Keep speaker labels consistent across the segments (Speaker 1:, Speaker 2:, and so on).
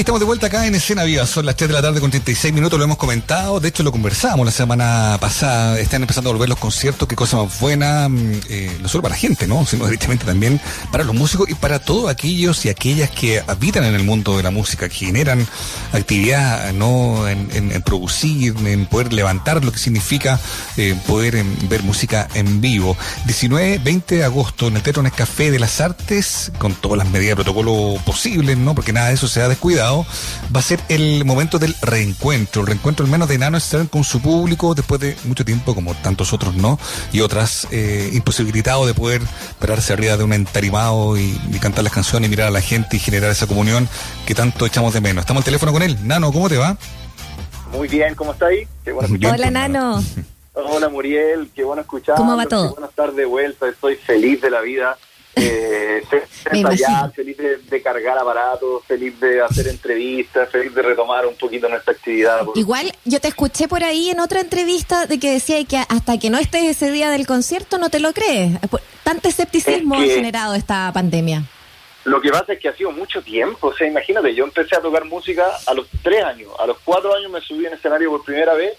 Speaker 1: estamos de vuelta acá en Escena Viva. Son las 3 de la tarde con 36 minutos, lo hemos comentado. De hecho, lo conversamos la semana pasada. Están empezando a volver los conciertos. Qué cosa más buena, mm, eh, no solo para la gente, ¿no? Sino directamente también para los músicos y para todos aquellos y aquellas que habitan en el mundo de la música, que generan actividad, ¿no? En, producir, en poder levantar lo que significa eh, poder em, ver música en vivo. 19, 20 de agosto en el Teatro Nescafé de las Artes, con todas las medidas de protocolo posibles, ¿no? Porque nada de eso se ha descuidado, va a ser el momento del reencuentro, el reencuentro al menos de Nano estar con su público después de mucho tiempo, como tantos otros no, y otras eh, imposibilitado de poder pararse arriba de un entarimado y, cantar las canciones y mirar a la gente y generar esa comunión que tanto echamos de menos. Estamos al teléfono con él. Nano, ¿cómo te va?
Speaker 2: Muy bien, ¿cómo está ahí?
Speaker 3: Hola, Nano.
Speaker 2: Hola, Muriel, qué bueno escuchar.
Speaker 3: ¿Cómo va todo?
Speaker 2: Qué bueno estar de vuelta, estoy feliz de la vida eh, feliz de, cargar aparatos, feliz de hacer entrevistas, feliz de retomar un poquito nuestra actividad.
Speaker 3: Igual yo te escuché por ahí en otra entrevista de que decía que hasta que no estés ese día del concierto no te lo crees. Tanto escepticismo ha generado esta pandemia.
Speaker 2: Lo que pasa es que ha sido mucho tiempo, o sea, imagínate, yo empecé a tocar música a los tres años, a los cuatro años me subí en escenario por primera vez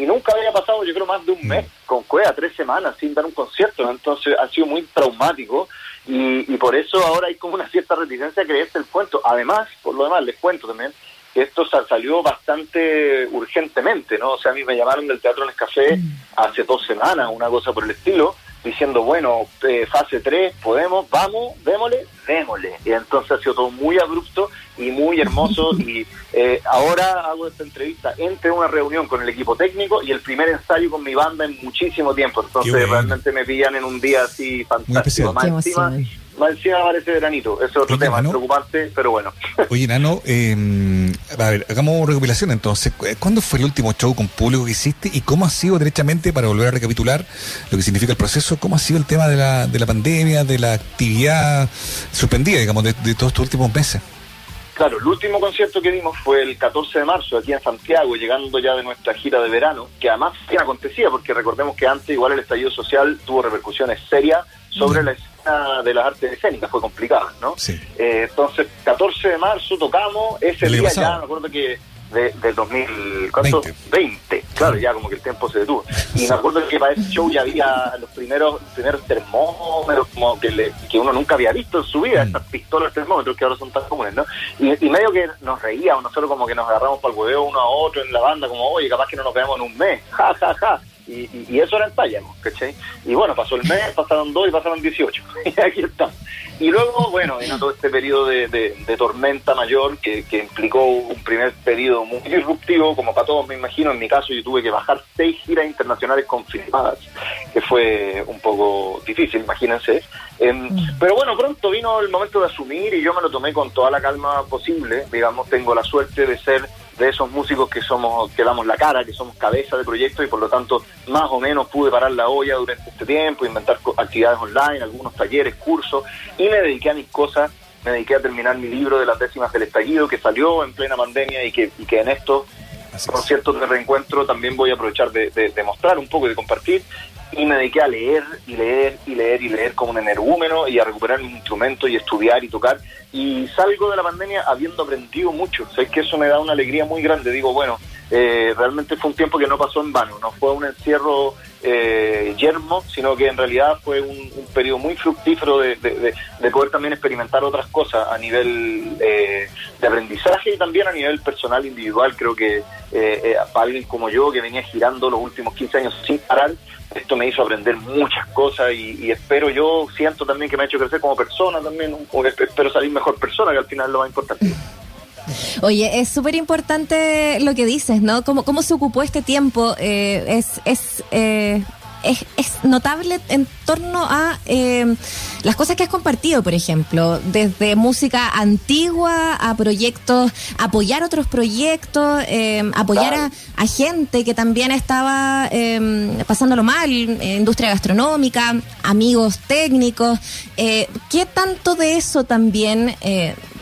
Speaker 2: y nunca había pasado, yo creo, más de un mes con Cuea, tres semanas sin dar un concierto, entonces ha sido muy traumático y, por eso ahora hay como una cierta reticencia a creerse el cuento. Además, por lo demás, les cuento también que esto salió bastante urgentemente, ¿no? O sea, a mí me llamaron del Teatro Nescafé mm. hace dos semanas, una cosa por el estilo, diciendo, bueno, eh, fase 3, podemos, vamos, démosle, démosle. Y entonces ha sido todo muy abrupto y muy hermoso. y eh, ahora hago esta entrevista entre una reunión con el equipo técnico y el primer ensayo con mi banda en muchísimo tiempo. Entonces realmente me pillan en un día así fantástico. Más encima, más encima parece veranito. Ese es otro tema, preocupante, pero bueno.
Speaker 1: Oye, Nano, eh, a ver, hagamos recopilación entonces. ¿Cuándo fue el último show con público que hiciste y cómo ha sido derechamente, para volver a recapitular lo que significa el proceso, cómo ha sido el tema de la, de la pandemia, de la actividad suspendida, digamos, de, de todos estos últimos meses?
Speaker 2: Claro, el último concierto que dimos fue el 14 de marzo aquí en Santiago, llegando ya de nuestra gira de verano, que además ¿qué acontecía, porque recordemos que antes igual el estallido social tuvo repercusiones serias sobre la escena de las artes escénicas, fue complicada, ¿no? Sí. Eh, entonces, 14 de marzo tocamos, ese día ya, me acuerdo que de, del 2020. Claro, ya como que el tiempo se detuvo. Y me acuerdo que para ese show ya había los primeros primeros termómetros como que, que uno nunca había visto en su vida, mm. estas pistolas termómetros que ahora son tan comunes, ¿no? Y, medio que nos reíamos, nosotros como que nos agarramos para el hueveo uno a otro en la banda, como, oye, capaz que no nos veamos en un mes, ja, ja, ja. Y, eso era en talla, ¿cachai? Y bueno, pasó el mes, pasaron dos y pasaron 18. y aquí estamos. Y luego, bueno, vino todo este periodo de, tormenta mayor que, implicó un primer periodo muy disruptivo, como para todos me imagino. En mi caso yo tuve que bajar seis giras internacionales confirmadas, que fue un poco difícil, imagínense. Em, pero bueno, pronto vino el momento de asumir y yo me lo tomé con toda la calma posible. Digamos, tengo la suerte de ser de esos músicos que somos que damos la cara, que somos cabeza de proyecto y por lo tanto más o menos pude parar la olla durante este tiempo, inventar actividades online, algunos talleres, cursos y me dediqué a mis cosas, me dediqué a terminar mi libro de las décimas del estallido que salió en plena pandemia y que, y que en esto conciertos de reencuentro también voy a aprovechar de, de, mostrar un poco y de compartir y me dediqué a leer y leer y leer y leer como un energúmeno y a recuperar mi instrumento y estudiar y tocar y salgo de la pandemia habiendo aprendido mucho. Sé que eso me da una alegría muy grande. Digo, bueno, eh, realmente fue un tiempo que no pasó en vano, no fue un encierro eh, yermo, sino que en realidad fue un, periodo muy fructífero de, poder también experimentar otras cosas a nivel eh, de aprendizaje y también a nivel personal, individual. Creo que eh, para alguien como yo, que venía girando los últimos 15 años sin parar, esto me hizo aprender muchas cosas y, espero yo, siento también que me ha hecho crecer como persona también, espero salir mejor persona, que al final es lo más importante.
Speaker 3: Oye, es súper importante lo que dices, ¿no? ¿Cómo, cómo se ocupó este tiempo? Eh, es, es eh, es, es, notable en torno a eh, las cosas que has compartido, por ejemplo, desde música antigua a proyectos, apoyar otros proyectos, eh, apoyar a, gente que también estaba eh, pasándolo mal, industria gastronómica, amigos técnicos. ¿Qué tanto de eso también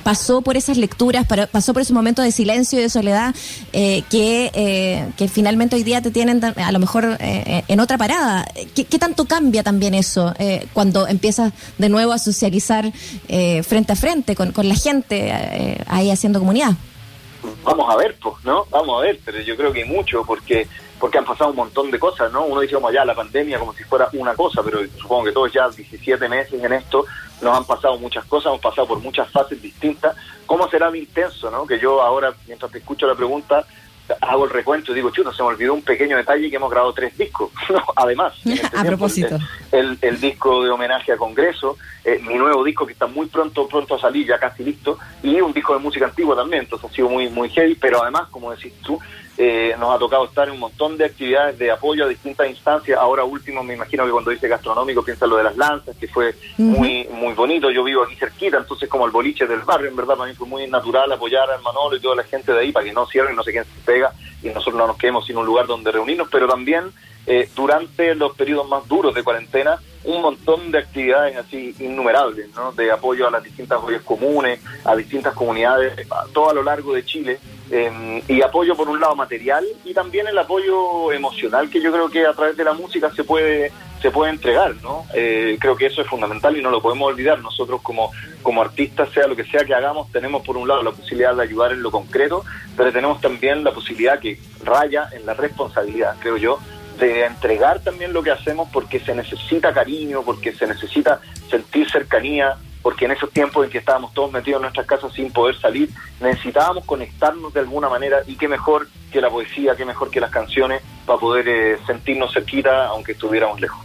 Speaker 3: pasó por esas lecturas, pasó por esos momentos de silencio y de soledad eh, que, eh, que finalmente hoy día te tienen a lo mejor eh, en otra parada. ¿Qué, tanto cambia también eso cuando empiezas de nuevo a socializar frente a frente con, con la gente ahí haciendo comunidad?
Speaker 2: vamos a ver, pues, ¿no? Vamos a ver, pero yo creo que mucho, porque porque han pasado un montón de cosas, ¿no? Uno dice como ya la pandemia como si fuera una cosa, pero supongo que todos ya 17 meses en esto nos han pasado muchas cosas, hemos pasado por muchas fases distintas. ¿Cómo será de intenso, no? Que yo ahora, mientras te escucho la pregunta, hago el recuento y digo, chuta, se me olvidó un pequeño detalle que hemos grabado tres discos. Además,
Speaker 3: este a propósito.
Speaker 2: El, el, disco de homenaje a Congreso, eh, mi nuevo disco que está muy pronto pronto a salir, ya casi listo, y un disco de música antigua también, entonces ha sido muy, muy heavy, pero además, como decís tú, eh, nos ha tocado estar en un montón de actividades de apoyo a distintas instancias. Ahora último, me imagino que cuando dice gastronómico piensa lo de las lanzas, que fue muy muy bonito. Yo vivo aquí cerquita, entonces como el boliche del barrio, en verdad para mí fue muy natural apoyar al Manolo y toda la gente de ahí para que no cierren, no sé quién se pega y nosotros no nos quedemos sin un lugar donde reunirnos, pero también eh, durante los periodos más duros de cuarentena un montón de actividades así innumerables, ¿no? de apoyo a las distintas ollas comunes, a distintas comunidades, todo a lo largo de Chile, em, y apoyo por un lado material y también el apoyo emocional que yo creo que a través de la música se puede se puede entregar, ¿no? Eh, creo que eso es fundamental y no lo podemos olvidar. Nosotros como, como artistas, sea lo que sea que hagamos, tenemos por un lado la posibilidad de ayudar en lo concreto, pero tenemos también la posibilidad que raya en la responsabilidad, creo yo, de entregar también lo que hacemos porque se necesita cariño, porque se necesita sentir cercanía, porque en esos tiempos en que estábamos todos metidos en nuestras casas sin poder salir, necesitábamos conectarnos de alguna manera y qué mejor que la poesía, qué mejor que las canciones para poder eh, sentirnos cerquita aunque estuviéramos lejos.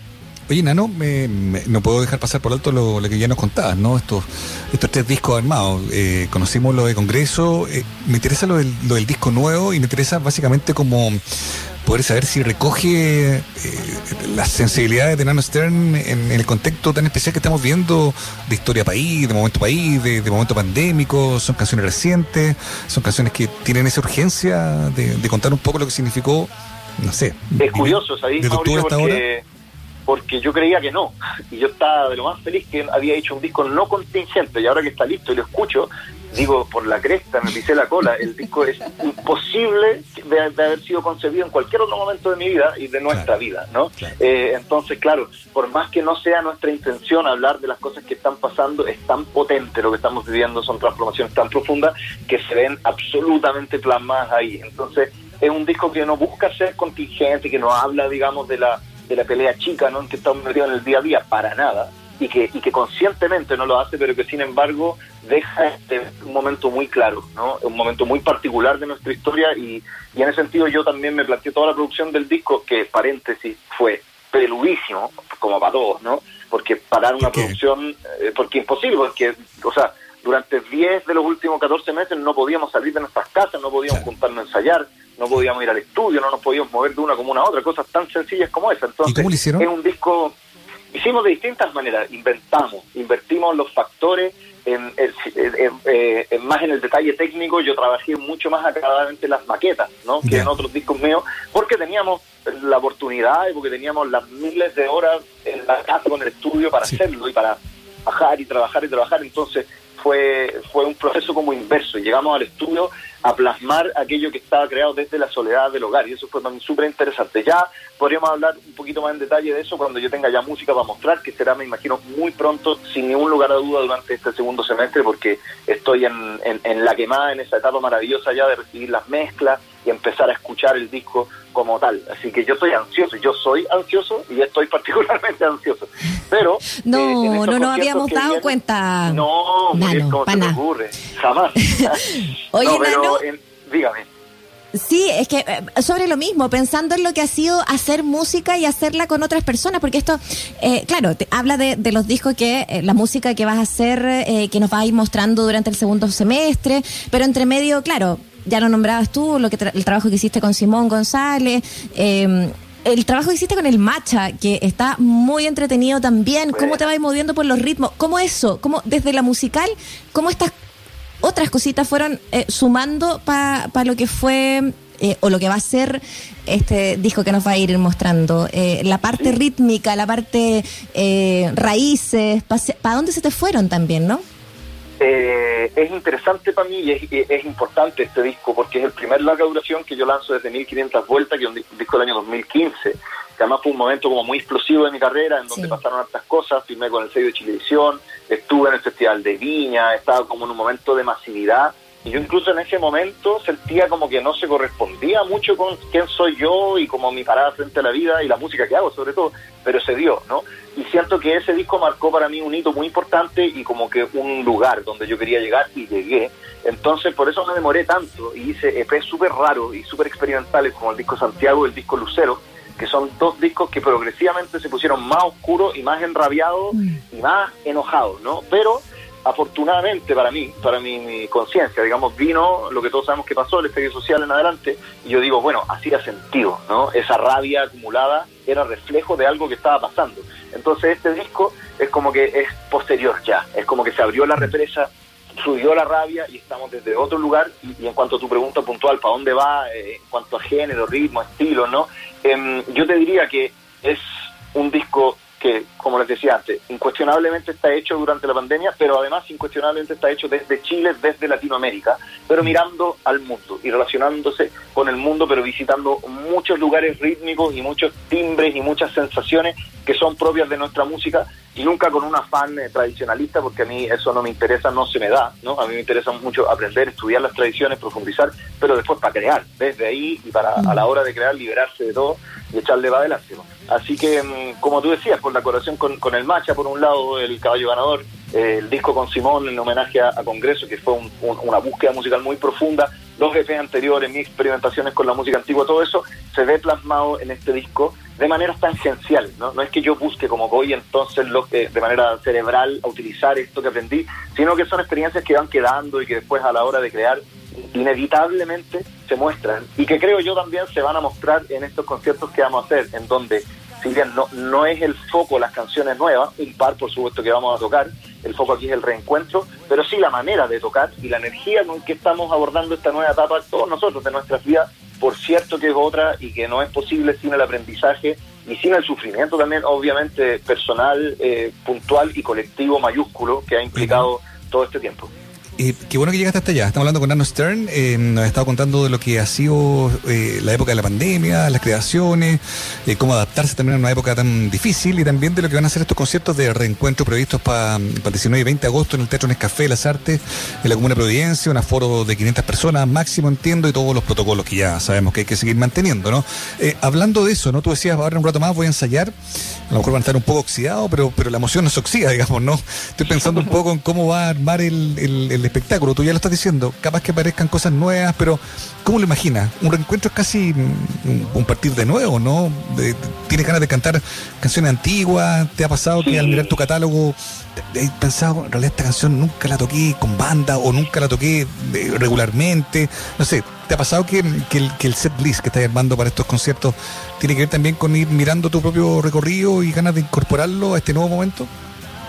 Speaker 1: Oye, Nano, me, no puedo dejar pasar por alto lo, que ya nos contabas, ¿no? Estos, estos tres discos armados. Eh, conocimos lo de Congreso, eh, me interesa lo del, lo del disco nuevo y me interesa básicamente como poder saber si recoge eh, las sensibilidades de Nano Stern en, el contexto tan especial que estamos viendo de historia país, de momento país, de, momento pandémico, son canciones recientes, son canciones que tienen esa urgencia de, contar un poco lo que significó, no sé.
Speaker 2: Es curioso, ¿sabéis? Porque, porque yo creía que no, y yo estaba de lo más feliz que había hecho un disco no contingente, y ahora que está listo y lo escucho, digo, por la cresta, me pisé la cola. El disco es imposible de, haber sido concebido en cualquier otro momento de mi vida y de nuestra vida, ¿no? Eh, entonces, claro, por más que no sea nuestra intención hablar de las cosas que están pasando, es tan potente lo que estamos viviendo, son transformaciones tan profundas que se ven absolutamente plasmadas ahí. Entonces, es un disco que no busca ser contingente, que no habla, digamos, de la de la pelea chica, ¿no? En que estamos metidos en el día a día, para nada y que, y que conscientemente no lo hace, pero que sin embargo deja este, un momento muy claro, ¿no? un momento muy particular de nuestra historia y, y en ese sentido yo también me planteé toda la producción del disco, que paréntesis fue peludísimo, como para todos, ¿no? Porque parar una producción, eh, porque imposible, porque, o sea, durante 10 de los últimos 14 meses no podíamos salir de nuestras casas, no podíamos juntarnos a ensayar, no podíamos ir al estudio, no nos podíamos mover de una como una otra, cosas tan sencillas como esa. Entonces,
Speaker 1: cómo lo hicieron?
Speaker 2: Es un disco Hicimos de distintas maneras, inventamos, invertimos los factores en, más en el detalle técnico, yo trabajé mucho más acabadamente en las maquetas, ¿no? Que en otros discos míos, porque teníamos la oportunidad y porque teníamos las miles de horas en la casa con el estudio para hacerlo y para bajar y trabajar y trabajar, entonces fue, fue un proceso como inverso. Llegamos al estudio a plasmar aquello que estaba creado desde la soledad del hogar y eso fue también súper interesante. Ya podríamos hablar un poquito más en detalle de eso cuando yo tenga ya música para mostrar, que será, me imagino, muy pronto, sin ningún lugar a duda, durante este segundo semestre, porque estoy en, en la quemada, en esa etapa maravillosa ya de recibir las mezclas y empezar a escuchar el disco como tal. Así que yo estoy ansioso, yo soy ansioso y estoy particularmente ansioso. Pero
Speaker 3: no, eh, no nos habíamos dado cuenta.
Speaker 2: No, no, se ocurre? Jamás.
Speaker 3: Oye, pero
Speaker 2: dígame.
Speaker 3: Sí, es que eh, sobre lo mismo, pensando en lo que ha sido hacer música y hacerla con otras personas, porque esto, eh, claro, te habla de, de, los discos que, eh, la música que vas a hacer, que nos va a ir mostrando durante el segundo semestre, pero entre medio, claro, ya lo nombrabas tú, lo que el trabajo que hiciste con Simón González, eh, el trabajo que hiciste con el Macha, que está muy entretenido también, cómo te vas moviendo por los ritmos, cómo eso, cómo desde la musical, cómo estas otras cositas fueron eh, sumando para lo que fue eh, o lo que va a ser este disco que nos va a ir mostrando. la parte rítmica, la parte raíces, ¿para dónde se te fueron también, no?
Speaker 2: Eh, es interesante para mí y es, importante este disco porque es el primer larga duración que yo lanzo desde 1500 vueltas, que es un disco del año 2015, que además fue un momento como muy explosivo de mi carrera, en donde pasaron hartas cosas, firmé con el sello de Chilevisión, estuve en el Festival de Viña, estaba como en un momento de masividad Y yo incluso en ese momento sentía como que no se correspondía mucho con quién soy yo y como mi parada frente a la vida y la música que hago sobre todo, pero se dio, ¿no? Y siento que ese disco marcó para mí un hito muy importante y como que un lugar donde yo quería llegar y llegué. Entonces por eso me demoré tanto y hice EPs súper raros y súper experimentales como el disco Santiago y el disco Lucero, que son dos discos que progresivamente se pusieron más oscuros y más enrabiados mm. y más enojados, ¿no? Pero afortunadamente para mí, para mi, conciencia, digamos, vino lo que todos sabemos que pasó, el estallido social en adelante, y yo digo, bueno, hacía sentido, ¿no? Esa rabia acumulada era reflejo de algo que estaba pasando. Entonces este disco es como que es posterior ya, es como que se abrió la represa, subió la rabia y estamos desde otro lugar, y, en cuanto a tu pregunta puntual, ¿para dónde va? Eh, en cuanto a género, ritmo, estilo, ¿no? Em, yo te diría que es un disco que, como les decía antes, incuestionablemente está hecho durante la pandemia, pero además incuestionablemente está hecho desde Chile, desde Latinoamérica, pero mm. mirando al mundo y relacionándose con el mundo, pero visitando muchos lugares rítmicos y muchos timbres y muchas sensaciones que son propias de nuestra música y nunca con un afán eh, tradicionalista, porque a mí eso no me interesa, no se me da, ¿no? A mí me interesa mucho aprender, estudiar las tradiciones, profundizar, pero después para crear, desde ahí y para a la hora de crear liberarse de todo y echarle va adelante. Así que, mm, como tú decías, por la colaboración con, el Macha, por un lado, el caballo ganador, eh, el disco con Simón en homenaje a, Congreso, que fue una búsqueda musical muy profunda, los EPs anteriores, mis experimentaciones con la música antigua, todo eso se ve plasmado en este disco de manera tangencial, ¿no? No es que yo busque como voy entonces lo, de manera cerebral a utilizar esto que aprendí, sino que son experiencias que van quedando y que después a la hora de crear inevitablemente se muestran y que creo yo también se van a mostrar en estos conciertos que vamos a hacer, en donde si bien no, no es el foco las canciones nuevas, un par por supuesto que vamos a tocar, el foco aquí es el reencuentro, pero sí la manera de tocar y la energía con que estamos abordando esta nueva etapa todos nosotros de nuestras vidas, por cierto que es otra y que no es posible sin el aprendizaje y sin el sufrimiento también obviamente personal, eh, puntual y colectivo mayúsculo que ha implicado todo este tiempo.
Speaker 1: Eh, qué bueno que llegaste hasta allá. Estamos hablando con Arno Stern. Eh, nos ha estado contando de lo que ha sido eh, la época de la pandemia, las creaciones, eh, cómo adaptarse también a una época tan difícil y también de lo que van a ser estos conciertos de reencuentro previstos para el 19 y 20 de agosto en el Teatro Nescafé Las Artes, en la Comuna de Providencia, un aforo de 500 personas máximo, entiendo, y todos los protocolos que ya sabemos que hay que seguir manteniendo, ¿no? hablando de eso, ¿no? Tú decías, ahora un rato más voy a ensayar, a lo mejor van a estar un poco oxidados, pero, pero la emoción no se oxida, digamos, ¿no? Estoy pensando un poco en cómo va a armar el espectáculo. Tú ya lo estás diciendo, capaz que aparezcan cosas nuevas, pero ¿cómo lo imaginas? Un reencuentro es casi un, partir de nuevo, ¿no? ¿Tienes ganas de cantar canciones antiguas? ¿Te ha pasado que al mirar tu catálogo has pensado, en realidad esta canción nunca la toqué con banda o nunca la toqué eh, regularmente? No sé, ¿te ha pasado que, el, que el set list que estás armando para estos conciertos tiene que ver también con ir mirando tu propio recorrido y ganas de incorporarlo a este nuevo momento?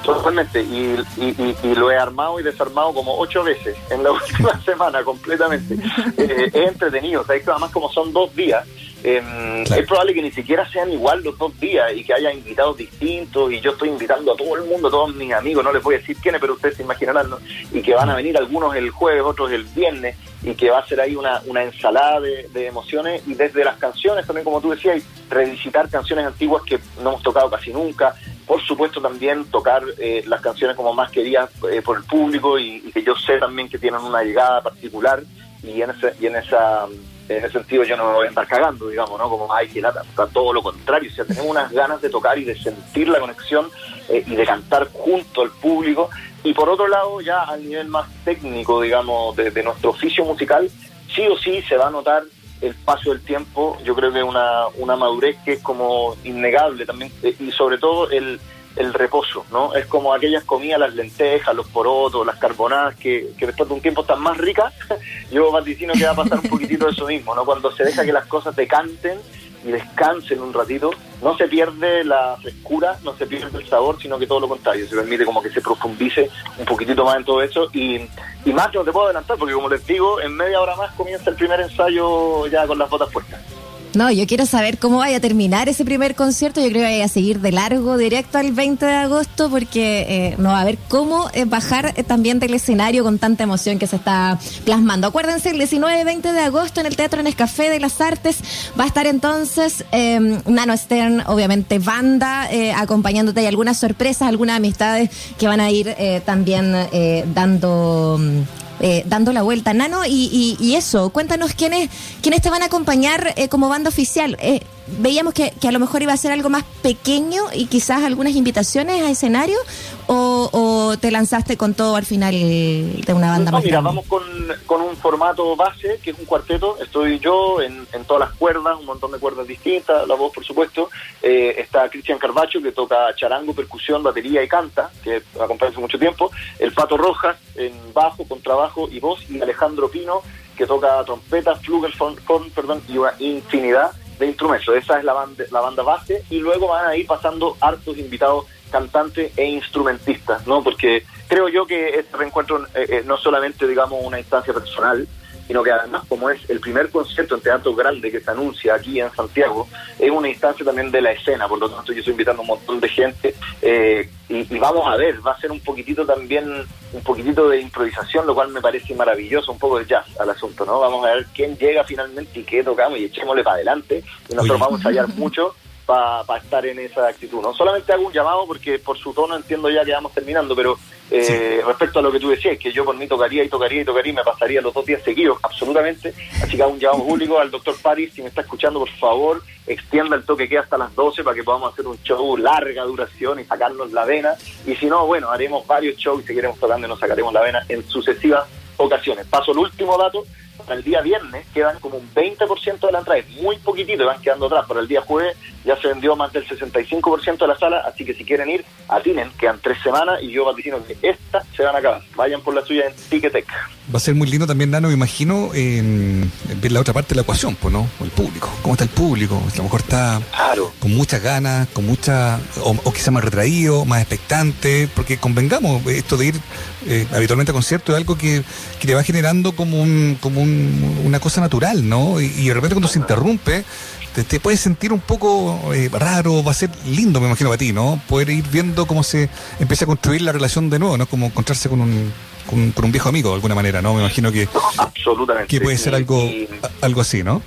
Speaker 2: Totalmente, y, y, lo he armado y desarmado como ocho veces en la última semana completamente. Eh, es entretenido, ¿sabes? además como son dos días, em, es probable que ni siquiera sean igual los dos días y que haya invitados distintos y yo estoy invitando a todo el mundo, a todos mis amigos, no les voy a decir quiénes, pero ustedes se imaginarán, y que van a venir algunos el jueves, otros el viernes, y que va a ser ahí una, una ensalada de, de emociones y desde las canciones también, como tú decías, revisitar canciones antiguas que no hemos tocado casi nunca, por supuesto también tocar eh, las canciones como más queridas eh, por el público y, que yo sé también que tienen una llegada particular y en ese, y en esa en ese sentido yo no me voy a estar cagando, digamos, ¿no? Como, ay, que lata, todo lo contrario, o sea, tenemos unas ganas de tocar y de sentir la conexión eh, y de cantar junto al público. Y por otro lado, ya a nivel más técnico, digamos, de, de nuestro oficio musical, sí o sí se va a notar el paso del tiempo, yo creo que una, una madurez que es como innegable también, eh, y sobre todo el, el reposo, ¿no? Es como aquellas comidas, las lentejas, los porotos, las carbonadas, que, que después de un tiempo están más ricas, yo vaticino que va a pasar un poquitito de eso mismo, ¿no? Cuando se deja que las cosas decanten y descansen un ratito, no se pierde la frescura, no se pierde el sabor, sino que todo lo contrario, se permite como que se profundice un poquitito más en todo eso y, y más que no te puedo adelantar, porque como les digo, en media hora más comienza el primer ensayo ya con las botas puestas.
Speaker 3: No, yo quiero saber cómo vaya a terminar ese primer concierto. Yo creo que vaya a seguir de largo, directo al 20 de agosto, porque eh, no va a ver cómo eh, bajar eh, también del escenario con tanta emoción que se está plasmando. Acuérdense, el 19 y 20 de agosto en el Teatro Nescafé de las Artes va a estar entonces Nano Stern, obviamente banda, acompañándote y algunas sorpresas, algunas amistades que van a ir también dando eh, dando la vuelta. Nano, y, y, eso, cuéntanos quiénes, quiénes te van a acompañar eh, como banda oficial. Eh, veíamos que, que, a lo mejor iba a ser algo más pequeño y quizás algunas invitaciones a escenario, o, o te lanzaste con todo al final de una banda
Speaker 2: no,
Speaker 3: más
Speaker 2: mira,
Speaker 3: grande?
Speaker 2: vamos con, con, un formato base, que es un cuarteto. Estoy yo en, en, todas las cuerdas, un montón de cuerdas distintas, la voz, por supuesto. Eh, está Cristian Carbacho, que toca charango, percusión, batería y canta, que acompaña hace mucho tiempo. El Pato Rojas en bajo, contrabajo y voz. Y Alejandro Pino, que toca trompeta, flugelhorn, perdón, y una infinidad de instrumentos. Esa es la banda, la banda base. Y luego van a ir pasando hartos invitados cantantes e instrumentistas, ¿no? Porque creo yo que este reencuentro eh, eh, no solamente, digamos, una instancia personal, sino que además, como es el primer concierto en teatro grande que se anuncia aquí en Santiago, es una instancia también de la escena, por lo tanto yo estoy invitando a un montón de gente eh, y, y, vamos a ver, va a ser un poquitito también, un poquitito de improvisación, lo cual me parece maravilloso, un poco de jazz al asunto, ¿no? Vamos a ver quién llega finalmente y qué tocamos y echémosle para adelante y nosotros Oye. vamos a ensayar mucho para pa estar en esa actitud. No solamente hago un llamado porque por su tono entiendo ya que vamos terminando, pero eh, sí. respecto a lo que tú decías, que yo por mí tocaría y tocaría y tocaría y me pasaría los dos días seguidos, absolutamente. Así que hago un llamado público al doctor Paris, si me está escuchando, por favor, extienda el toque que hasta las 12 para que podamos hacer un show larga duración y sacarnos la vena. Y si no, bueno, haremos varios shows y seguiremos tocando y nos sacaremos la vena en sucesivas ocasiones. Paso el último dato, para el día viernes quedan como un 20% de la entrada, es muy poquitito, van quedando atrás. Para el día jueves ya se vendió más del 65% de la sala, así que si quieren ir, atinen, quedan tres semanas y yo vaticino que esta se van a acabar. Vayan por la suya en Ticketek.
Speaker 1: Va a ser muy lindo también, Nano, me imagino, en, en ver la otra parte de la ecuación, pues, ¿no? El público. ¿Cómo está el público? A lo mejor está
Speaker 2: claro.
Speaker 1: con muchas ganas, con mucha, o, o quizá más retraído, más expectante, porque convengamos, esto de ir eh, habitualmente a conciertos es algo que, que te va generando como, un, como un, una cosa natural, ¿no? Y, y de repente cuando se interrumpe, te, te, puedes sentir un poco eh, raro, va a ser lindo, me imagino, para ti, ¿no? Poder ir viendo cómo se empieza a construir la relación de nuevo, ¿no? Como encontrarse con un, con, con un viejo amigo de alguna manera, ¿no? Me imagino que,
Speaker 2: Absolutamente.
Speaker 1: que puede ser algo, algo así, ¿no?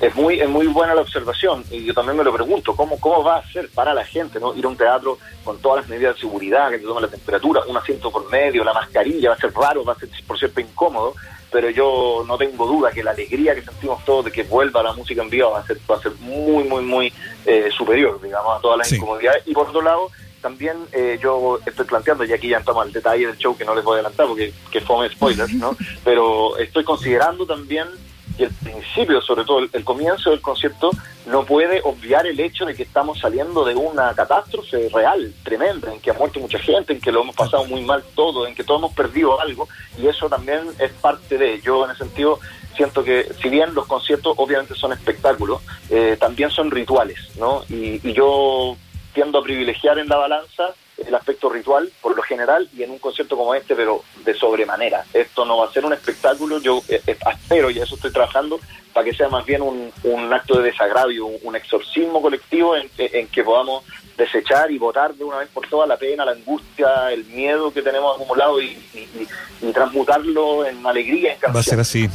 Speaker 2: Es muy es muy buena la observación y yo también me lo pregunto cómo cómo va a ser para la gente no ir a un teatro con todas las medidas de seguridad que te toman la temperatura un asiento por medio la mascarilla va a ser raro va a ser por cierto incómodo pero yo no tengo duda que la alegría que sentimos todos de que vuelva la música en vivo va a ser va a ser muy muy muy eh, superior digamos a todas las
Speaker 1: Sí.
Speaker 2: incomodidades y por otro lado también eh, yo estoy planteando, y aquí ya entramos al detalle del show que no les voy a adelantar porque que fome spoilers, ¿no? Pero estoy considerando también que el principio, sobre todo el, el comienzo del concierto, no puede obviar el hecho de que estamos saliendo de una catástrofe real, tremenda, en que ha muerto mucha gente, en que lo hemos pasado muy mal todo, en que todos hemos perdido algo, y eso también es parte de, yo en ese sentido siento que si bien los conciertos obviamente son espectáculos, eh, también son rituales, ¿no? Y, y yo tiendo a privilegiar en la balanza el aspecto ritual por lo general y en un concierto como este, pero de sobremanera. Esto no va a ser un espectáculo, yo eh, eh, espero y a eso estoy trabajando, para que sea más bien un, un acto de desagravio, un, un exorcismo colectivo en, en que podamos desechar y votar de una vez por todas la pena, la angustia, el miedo que tenemos acumulado y, y, y- y transmutarlo en alegría, en
Speaker 1: Va a ser así.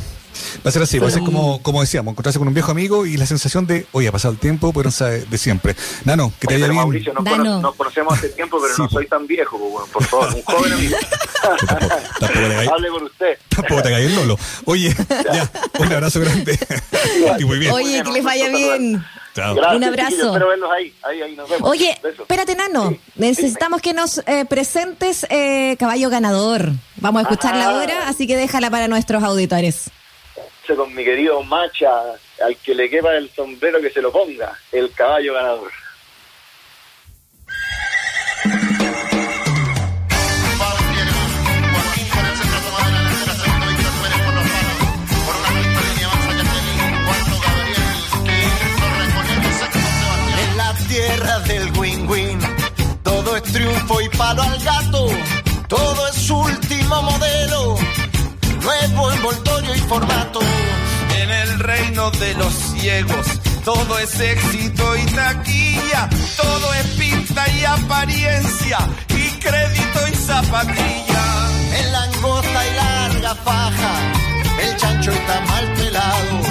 Speaker 1: Va a ser así, va a ser como, como decíamos, encontrarse con un viejo amigo y la sensación de, oye, ha pasado el tiempo, pero no sabe de siempre. Nano, que te
Speaker 2: Oye,
Speaker 1: vaya bien.
Speaker 2: Mauricio, nos, cono- nos conocemos hace tiempo, pero
Speaker 1: Sí,
Speaker 2: no soy tan viejo, por favor, un joven amigo.
Speaker 1: Tampoco- tampoco le hagáis-
Speaker 2: Hable con usted.
Speaker 1: Tampoco te caigas Lolo. Oye, ya, un abrazo grande. y muy bien.
Speaker 3: Oye, que les vaya bien.
Speaker 1: Chao.
Speaker 2: Gracias,
Speaker 3: Un abrazo.
Speaker 2: espero verlos ahí. Ahí, ahí nos vemos.
Speaker 3: Oye,
Speaker 2: Besos.
Speaker 3: espérate, Nano.
Speaker 2: Sí,
Speaker 3: Necesitamos que nos eh, presentes eh, Caballo Ganador. Vamos a escucharla
Speaker 2: Ah.
Speaker 3: ahora, así que déjala para nuestros auditores.
Speaker 2: Con mi querido Macha, al que le quepa el sombrero que se lo ponga, el caballo ganador.
Speaker 4: En la tierra del win-win, todo es triunfo y palo al gato, todo es último modelo, nuevo envoltorio y formato.
Speaker 5: En el reino de los ciegos, todo es éxito y taquilla, todo es pinta y apariencia, y crédito y zapatilla.
Speaker 4: En la angosta y larga faja, el chancho está mal pelado.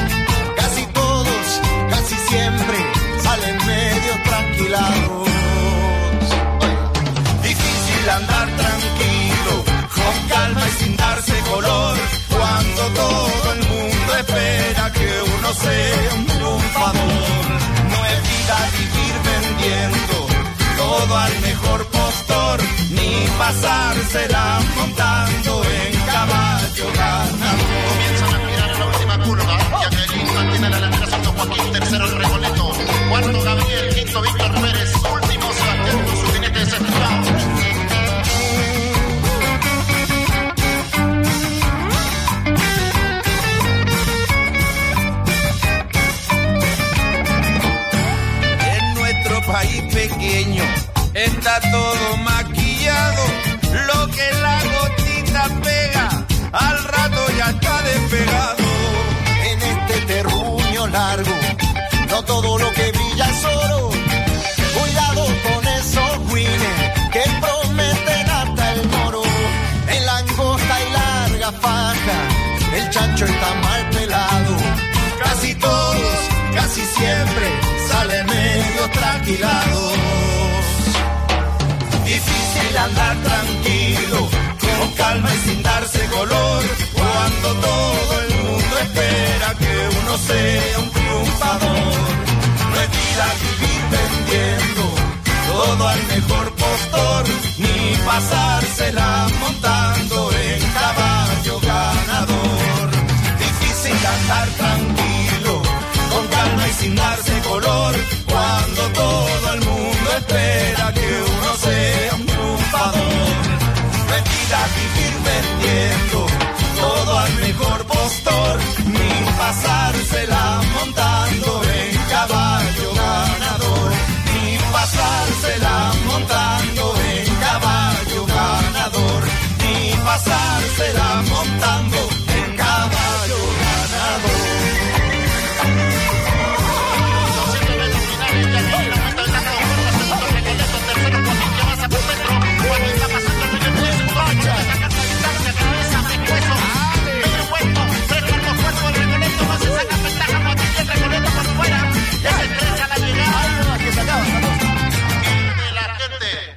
Speaker 4: Casi todos, casi siempre, salen medio tranquilados.
Speaker 5: Difícil andar con calma y sin darse color,
Speaker 6: cuando todo el
Speaker 5: mundo espera que
Speaker 4: uno sea un triunfador. No es vida vivir vendiendo todo al mejor postor, ni pasársela montando en caballo ganador. Chancho está mal pelado.
Speaker 5: Casi todos, casi siempre salen medio tranquilados. Difícil andar tranquilo, con calma y sin darse color, cuando todo el mundo espera que uno sea un triunfador. No es vida vivir vendiendo todo al mejor postor, ni pasársela montando cuando todo el mundo espera que uno sea un triunfador. No